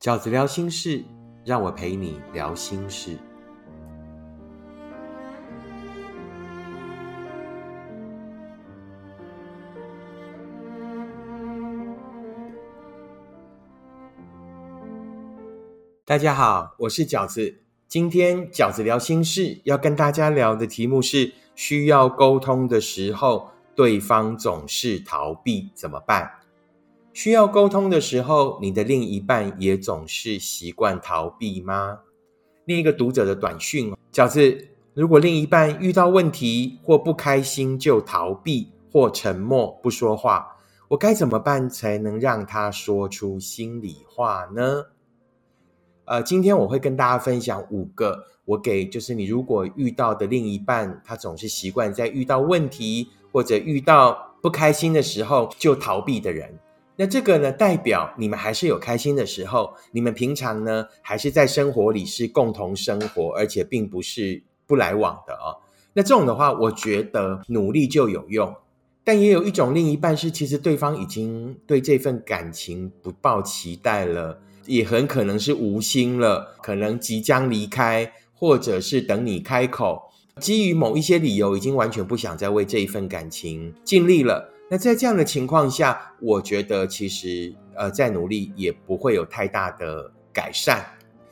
饺子聊心事，让我陪你聊心事。大家好，我是饺子。今天饺子聊心事，要跟大家聊的题目是：需要沟通的时候，对方总是逃避，怎么办？需要沟通的时候，你的另一半也总是习惯逃避吗？另一个读者的短讯：饺子，如果另一半遇到问题或不开心就逃避或沉默不说话，我该怎么办才能让他说出心里话呢？呃，今天我会跟大家分享五个我给就是你如果遇到的另一半，他总是习惯在遇到问题或者遇到不开心的时候就逃避的人。那这个呢，代表你们还是有开心的时候，你们平常呢还是在生活里是共同生活，而且并不是不来往的哦。那这种的话，我觉得努力就有用。但也有一种另一半是，其实对方已经对这份感情不抱期待了，也很可能是无心了，可能即将离开，或者是等你开口，基于某一些理由，已经完全不想再为这一份感情尽力了。那在这样的情况下，我觉得其实呃再努力也不会有太大的改善。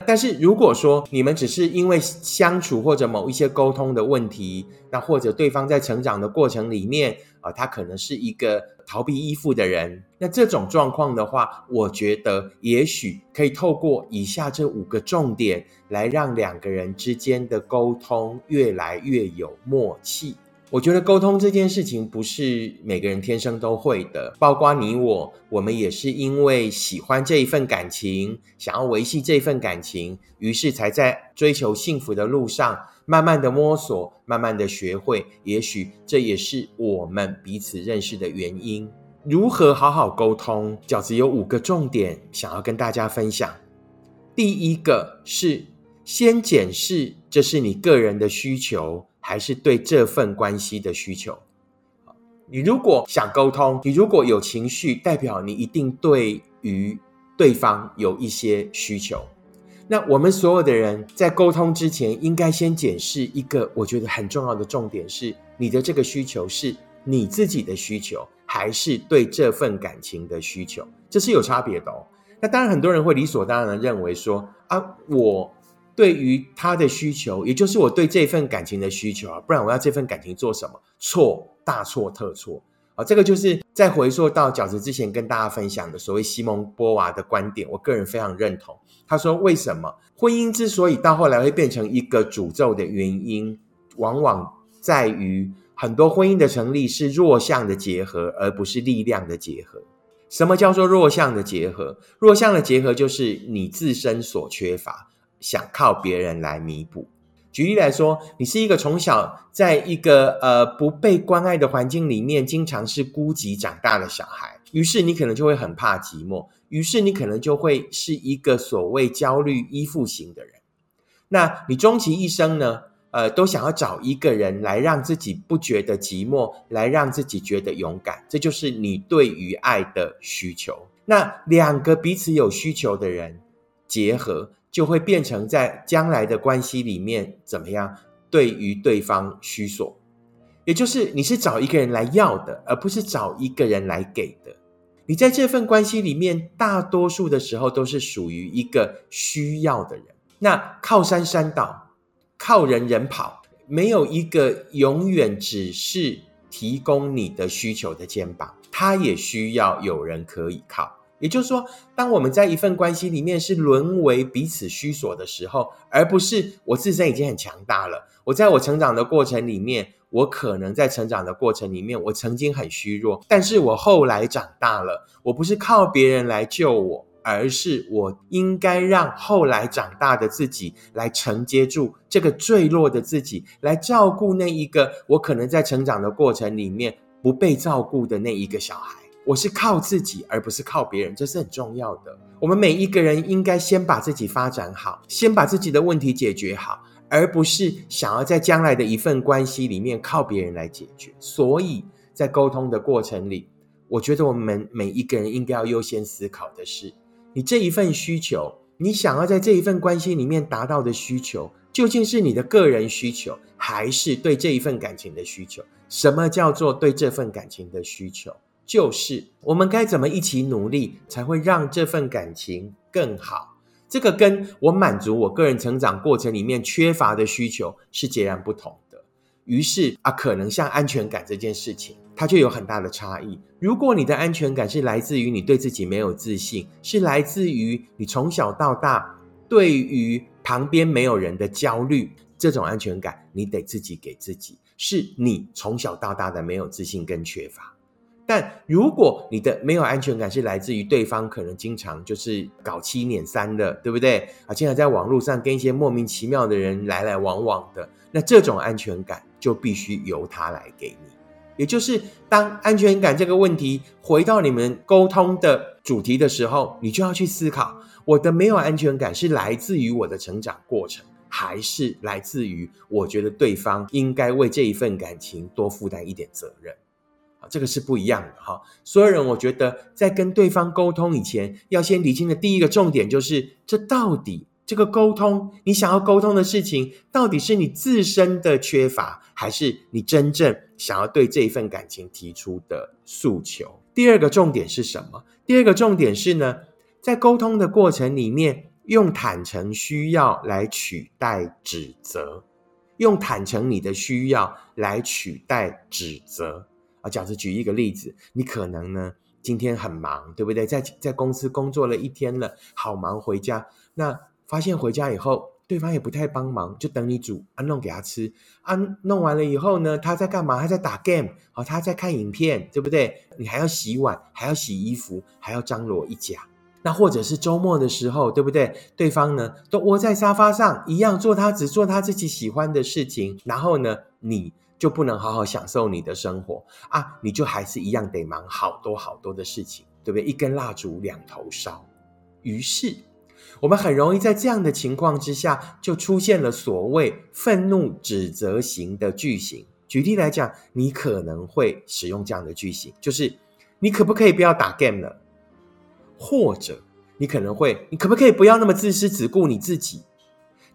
但是如果说你们只是因为相处或者某一些沟通的问题，那或者对方在成长的过程里面啊，他可能是一个逃避依附的人，那这种状况的话，我觉得也许可以透过以下这五个重点，来让两个人之间的沟通越来越有默契。我觉得沟通这件事情不是每个人天生都会的，包括你我，我们也是因为喜欢这一份感情，想要维系这份感情，于是才在追求幸福的路上，慢慢的摸索，慢慢的学会。也许这也是我们彼此认识的原因。如何好好沟通？饺子有五个重点想要跟大家分享。第一个是先检视，这是你个人的需求。还是对这份关系的需求。你如果想沟通，你如果有情绪，代表你一定对于对方有一些需求。那我们所有的人在沟通之前，应该先检视一个我觉得很重要的重点：是你的这个需求是你自己的需求，还是对这份感情的需求？这是有差别的哦。那当然，很多人会理所当然的认为说啊，我。对于他的需求，也就是我对这份感情的需求啊，不然我要这份感情做什么？错，大错特错啊！这个就是在回溯到饺子之前跟大家分享的所谓西蒙波娃的观点，我个人非常认同。他说，为什么婚姻之所以到后来会变成一个诅咒的原因，往往在于很多婚姻的成立是弱项的结合，而不是力量的结合。什么叫做弱项的结合？弱项的结合就是你自身所缺乏。想靠别人来弥补。举例来说，你是一个从小在一个呃不被关爱的环境里面，经常是孤寂长大的小孩，于是你可能就会很怕寂寞，于是你可能就会是一个所谓焦虑依附型的人。那你终其一生呢，呃，都想要找一个人来让自己不觉得寂寞，来让自己觉得勇敢，这就是你对于爱的需求。那两个彼此有需求的人结合。就会变成在将来的关系里面怎么样？对于对方需索，也就是你是找一个人来要的，而不是找一个人来给的。你在这份关系里面，大多数的时候都是属于一个需要的人。那靠山山倒，靠人人跑，没有一个永远只是提供你的需求的肩膀，他也需要有人可以靠。也就是说，当我们在一份关系里面是沦为彼此虚索的时候，而不是我自身已经很强大了。我在我成长的过程里面，我可能在成长的过程里面，我曾经很虚弱，但是我后来长大了。我不是靠别人来救我，而是我应该让后来长大的自己来承接住这个坠落的自己，来照顾那一个我可能在成长的过程里面不被照顾的那一个小孩。我是靠自己，而不是靠别人，这是很重要的。我们每一个人应该先把自己发展好，先把自己的问题解决好，而不是想要在将来的一份关系里面靠别人来解决。所以在沟通的过程里，我觉得我们每一个人应该要优先思考的是，你这一份需求，你想要在这一份关系里面达到的需求，究竟是你的个人需求，还是对这一份感情的需求？什么叫做对这份感情的需求？就是我们该怎么一起努力，才会让这份感情更好？这个跟我满足我个人成长过程里面缺乏的需求是截然不同的。于是啊，可能像安全感这件事情，它就有很大的差异。如果你的安全感是来自于你对自己没有自信，是来自于你从小到大对于旁边没有人的焦虑，这种安全感你得自己给自己，是你从小到大的没有自信跟缺乏。但如果你的没有安全感是来自于对方可能经常就是搞七捻三的，对不对啊？经常在网络上跟一些莫名其妙的人来来往往的，那这种安全感就必须由他来给你。也就是当安全感这个问题回到你们沟通的主题的时候，你就要去思考：我的没有安全感是来自于我的成长过程，还是来自于我觉得对方应该为这一份感情多负担一点责任？这个是不一样的哈。所有人，我觉得在跟对方沟通以前，要先理清的第一个重点就是：这到底这个沟通，你想要沟通的事情，到底是你自身的缺乏，还是你真正想要对这一份感情提出的诉求？第二个重点是什么？第二个重点是呢，在沟通的过程里面，用坦诚需要来取代指责，用坦诚你的需要来取代指责。啊，饺子举一个例子，你可能呢今天很忙，对不对？在在公司工作了一天了，好忙，回家那发现回家以后，对方也不太帮忙，就等你煮啊弄给他吃啊，弄完了以后呢，他在干嘛？他在打 game，好，他在看影片，对不对？你还要洗碗，还要洗衣服，还要张罗一家。那或者是周末的时候，对不对？对方呢都窝在沙发上，一样做他只做他自己喜欢的事情，然后呢你。就不能好好享受你的生活啊？你就还是一样得忙好多好多的事情，对不对？一根蜡烛两头烧。于是，我们很容易在这样的情况之下，就出现了所谓愤怒指责型的句型。举例来讲，你可能会使用这样的句型，就是你可不可以不要打 game 了？或者你可能会，你可不可以不要那么自私，只顾你自己？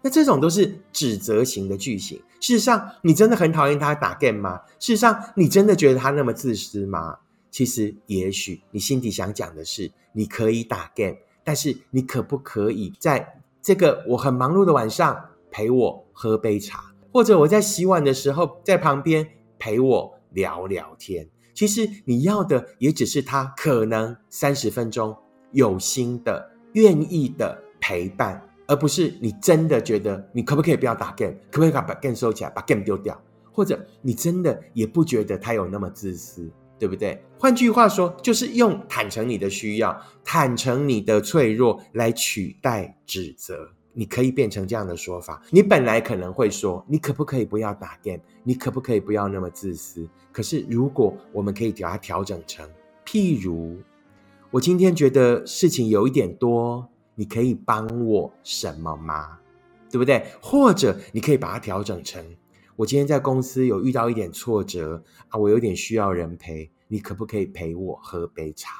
那这种都是指责型的句型。事实上，你真的很讨厌他打 game 吗？事实上，你真的觉得他那么自私吗？其实，也许你心底想讲的是，你可以打 game，但是你可不可以在这个我很忙碌的晚上陪我喝杯茶，或者我在洗碗的时候在旁边陪我聊聊天？其实你要的也只是他可能三十分钟有心的、愿意的陪伴。而不是你真的觉得你可不可以不要打 game，可不可以把 game 收起来，把 game 丢掉，或者你真的也不觉得他有那么自私，对不对？换句话说，就是用坦诚你的需要，坦诚你的脆弱来取代指责。你可以变成这样的说法：你本来可能会说，你可不可以不要打 game？你可不可以不要那么自私？可是如果我们可以把它调整成，譬如我今天觉得事情有一点多。你可以帮我什么吗？对不对？或者你可以把它调整成：我今天在公司有遇到一点挫折啊，我有点需要人陪，你可不可以陪我喝杯茶？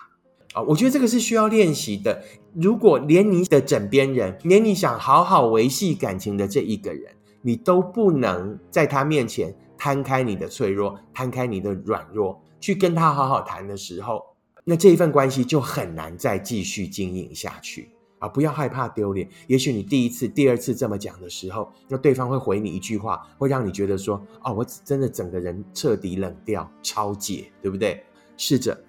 啊，我觉得这个是需要练习的。如果连你的枕边人，连你想好好维系感情的这一个人，你都不能在他面前摊开你的脆弱，摊开你的软弱，去跟他好好谈的时候，那这一份关系就很难再继续经营下去。啊，不要害怕丢脸。也许你第一次、第二次这么讲的时候，那对方会回你一句话，会让你觉得说：“哦，我真的整个人彻底冷掉、超解，对不对？”试着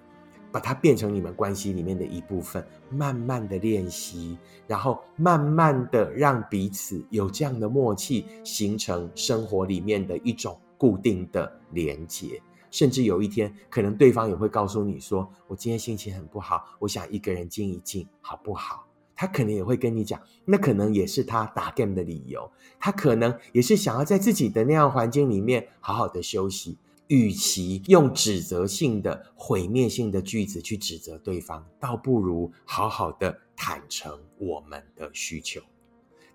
把它变成你们关系里面的一部分，慢慢的练习，然后慢慢的让彼此有这样的默契，形成生活里面的一种固定的连接。甚至有一天，可能对方也会告诉你说：“我今天心情很不好，我想一个人静一静，好不好？”他可能也会跟你讲，那可能也是他打 game 的理由。他可能也是想要在自己的那样环境里面好好的休息。与其用指责性的、毁灭性的句子去指责对方，倒不如好好的坦诚我们的需求。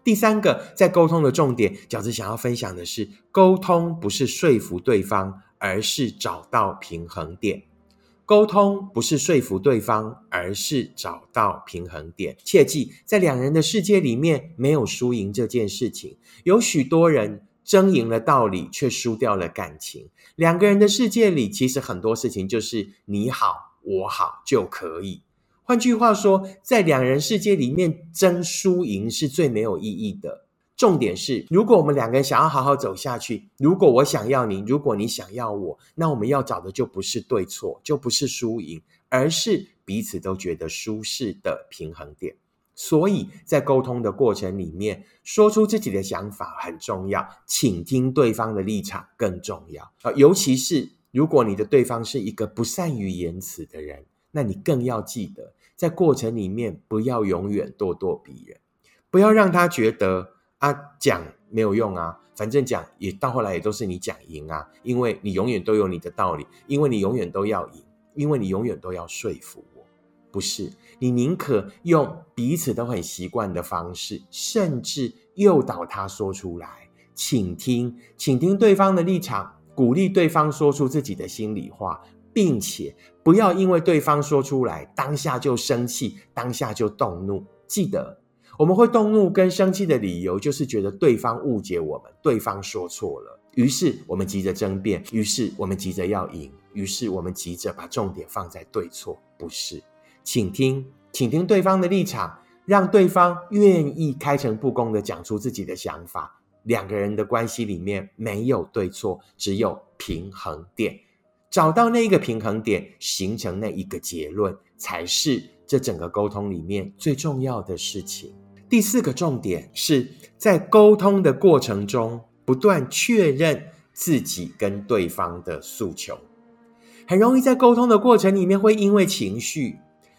第三个，在沟通的重点，饺子想要分享的是，沟通不是说服对方，而是找到平衡点。沟通不是说服对方，而是找到平衡点。切记，在两人的世界里面，没有输赢这件事情。有许多人争赢了道理，却输掉了感情。两个人的世界里，其实很多事情就是你好我好就可以。换句话说，在两人世界里面争输赢是最没有意义的。重点是，如果我们两个人想要好好走下去，如果我想要你，如果你想要我，那我们要找的就不是对错，就不是输赢，而是彼此都觉得舒适的平衡点。所以在沟通的过程里面，说出自己的想法很重要，倾听对方的立场更重要啊。尤其是如果你的对方是一个不善于言辞的人，那你更要记得，在过程里面不要永远咄咄逼人，不要让他觉得。啊，讲没有用啊，反正讲也到后来也都是你讲赢啊，因为你永远都有你的道理，因为你永远都要赢，因为你永远都要说服我，不是？你宁可用彼此都很习惯的方式，甚至诱导他说出来，倾听，倾听对方的立场，鼓励对方说出自己的心里话，并且不要因为对方说出来，当下就生气，当下就动怒，记得。我们会动怒跟生气的理由，就是觉得对方误解我们，对方说错了，于是我们急着争辩，于是我们急着要赢，于是我们急着把重点放在对错，不是？请听，请听对方的立场，让对方愿意开诚布公的讲出自己的想法。两个人的关系里面没有对错，只有平衡点，找到那一个平衡点，形成那一个结论，才是这整个沟通里面最重要的事情。第四个重点是在沟通的过程中，不断确认自己跟对方的诉求。很容易在沟通的过程里面，会因为情绪，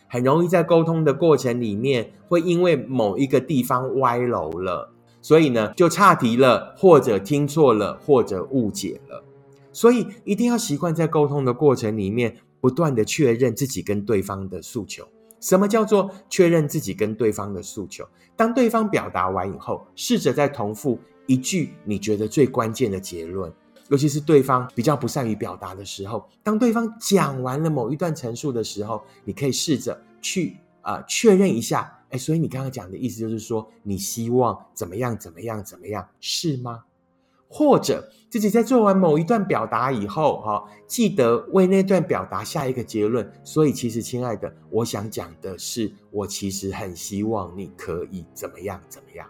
很容易在沟通的过程里面，会因为某一个地方歪楼了，所以呢，就岔题了，或者听错了，或者误解了。所以一定要习惯在沟通的过程里面，不断的确认自己跟对方的诉求。什么叫做确认自己跟对方的诉求？当对方表达完以后，试着再重复一句你觉得最关键的结论。尤其是对方比较不善于表达的时候，当对方讲完了某一段陈述的时候，你可以试着去啊确认一下。哎，所以你刚刚讲的意思就是说，你希望怎么样？怎么样？怎么样？是吗？或者自己在做完某一段表达以后，哈，记得为那段表达下一个结论。所以，其实，亲爱的，我想讲的是，我其实很希望你可以怎么样怎么样。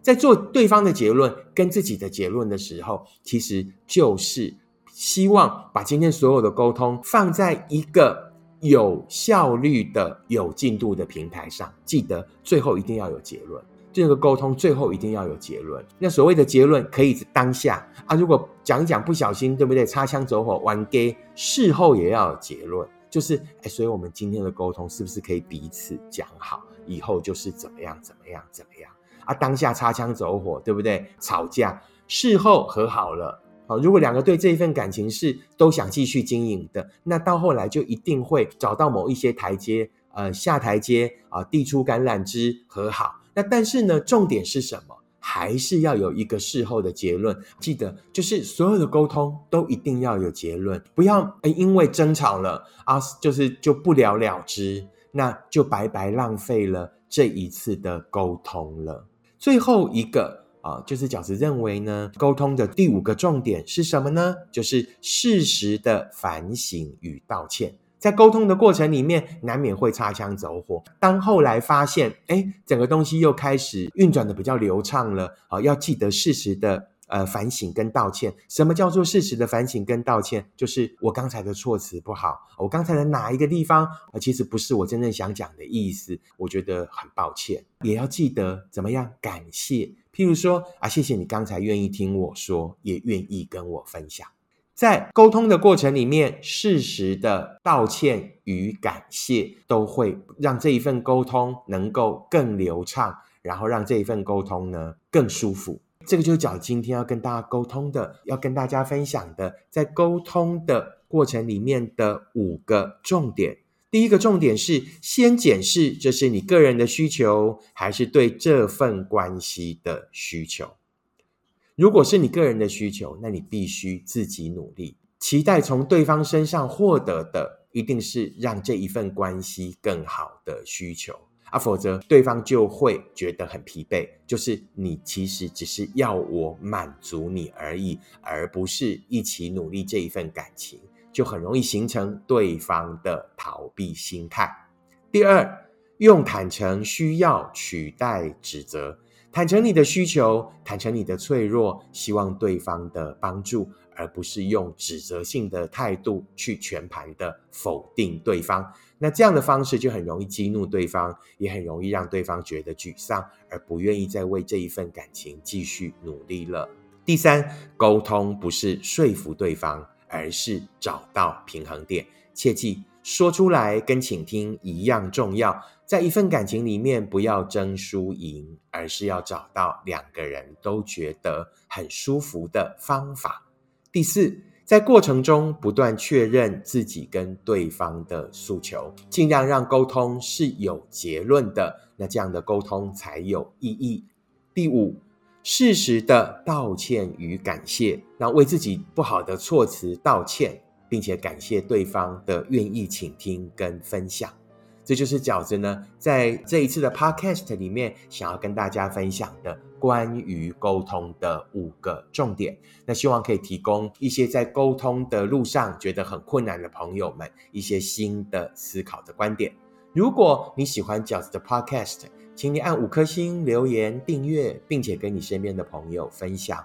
在做对方的结论跟自己的结论的时候，其实就是希望把今天所有的沟通放在一个有效率的、有进度的平台上。记得最后一定要有结论。这个沟通最后一定要有结论。那所谓的结论可以当下啊，如果讲一讲不小心，对不对？擦枪走火，玩 gay，事后也要有结论。就是哎，所以我们今天的沟通是不是可以彼此讲好，以后就是怎么样怎么样怎么样啊？当下擦枪走火，对不对？吵架，事后和好了。好，如果两个对这一份感情是都想继续经营的，那到后来就一定会找到某一些台阶，呃，下台阶啊，递出橄榄枝和好。那但是呢，重点是什么？还是要有一个事后的结论。记得，就是所有的沟通都一定要有结论，不要因为争吵了啊，就是就不了了之，那就白白浪费了这一次的沟通了。最后一个啊，就是饺子认为呢，沟通的第五个重点是什么呢？就是适时的反省与道歉。在沟通的过程里面，难免会擦枪走火。当后来发现，哎，整个东西又开始运转的比较流畅了，啊，要记得适时的呃反省跟道歉。什么叫做适时的反省跟道歉？就是我刚才的措辞不好，我刚才的哪一个地方啊，其实不是我真正想讲的意思，我觉得很抱歉。也要记得怎么样感谢，譬如说啊，谢谢你刚才愿意听我说，也愿意跟我分享。在沟通的过程里面，适时的道歉与感谢，都会让这一份沟通能够更流畅，然后让这一份沟通呢更舒服。这个就是讲今天要跟大家沟通的，要跟大家分享的，在沟通的过程里面的五个重点。第一个重点是先检视这是你个人的需求，还是对这份关系的需求。如果是你个人的需求，那你必须自己努力，期待从对方身上获得的一定是让这一份关系更好的需求啊，否则对方就会觉得很疲惫。就是你其实只是要我满足你而已，而不是一起努力这一份感情，就很容易形成对方的逃避心态。第二，用坦诚需要取代指责。坦诚你的需求，坦诚你的脆弱，希望对方的帮助，而不是用指责性的态度去全盘的否定对方。那这样的方式就很容易激怒对方，也很容易让对方觉得沮丧，而不愿意再为这一份感情继续努力了。第三，沟通不是说服对方，而是找到平衡点。切记。说出来跟倾听一样重要，在一份感情里面，不要争输赢，而是要找到两个人都觉得很舒服的方法。第四，在过程中不断确认自己跟对方的诉求，尽量让沟通是有结论的，那这样的沟通才有意义。第五，适时的道歉与感谢，那为自己不好的措辞道歉。并且感谢对方的愿意倾听跟分享，这就是饺子呢在这一次的 podcast 里面想要跟大家分享的关于沟通的五个重点。那希望可以提供一些在沟通的路上觉得很困难的朋友们一些新的思考的观点。如果你喜欢饺子的 podcast，请你按五颗星留言订阅，并且跟你身边的朋友分享。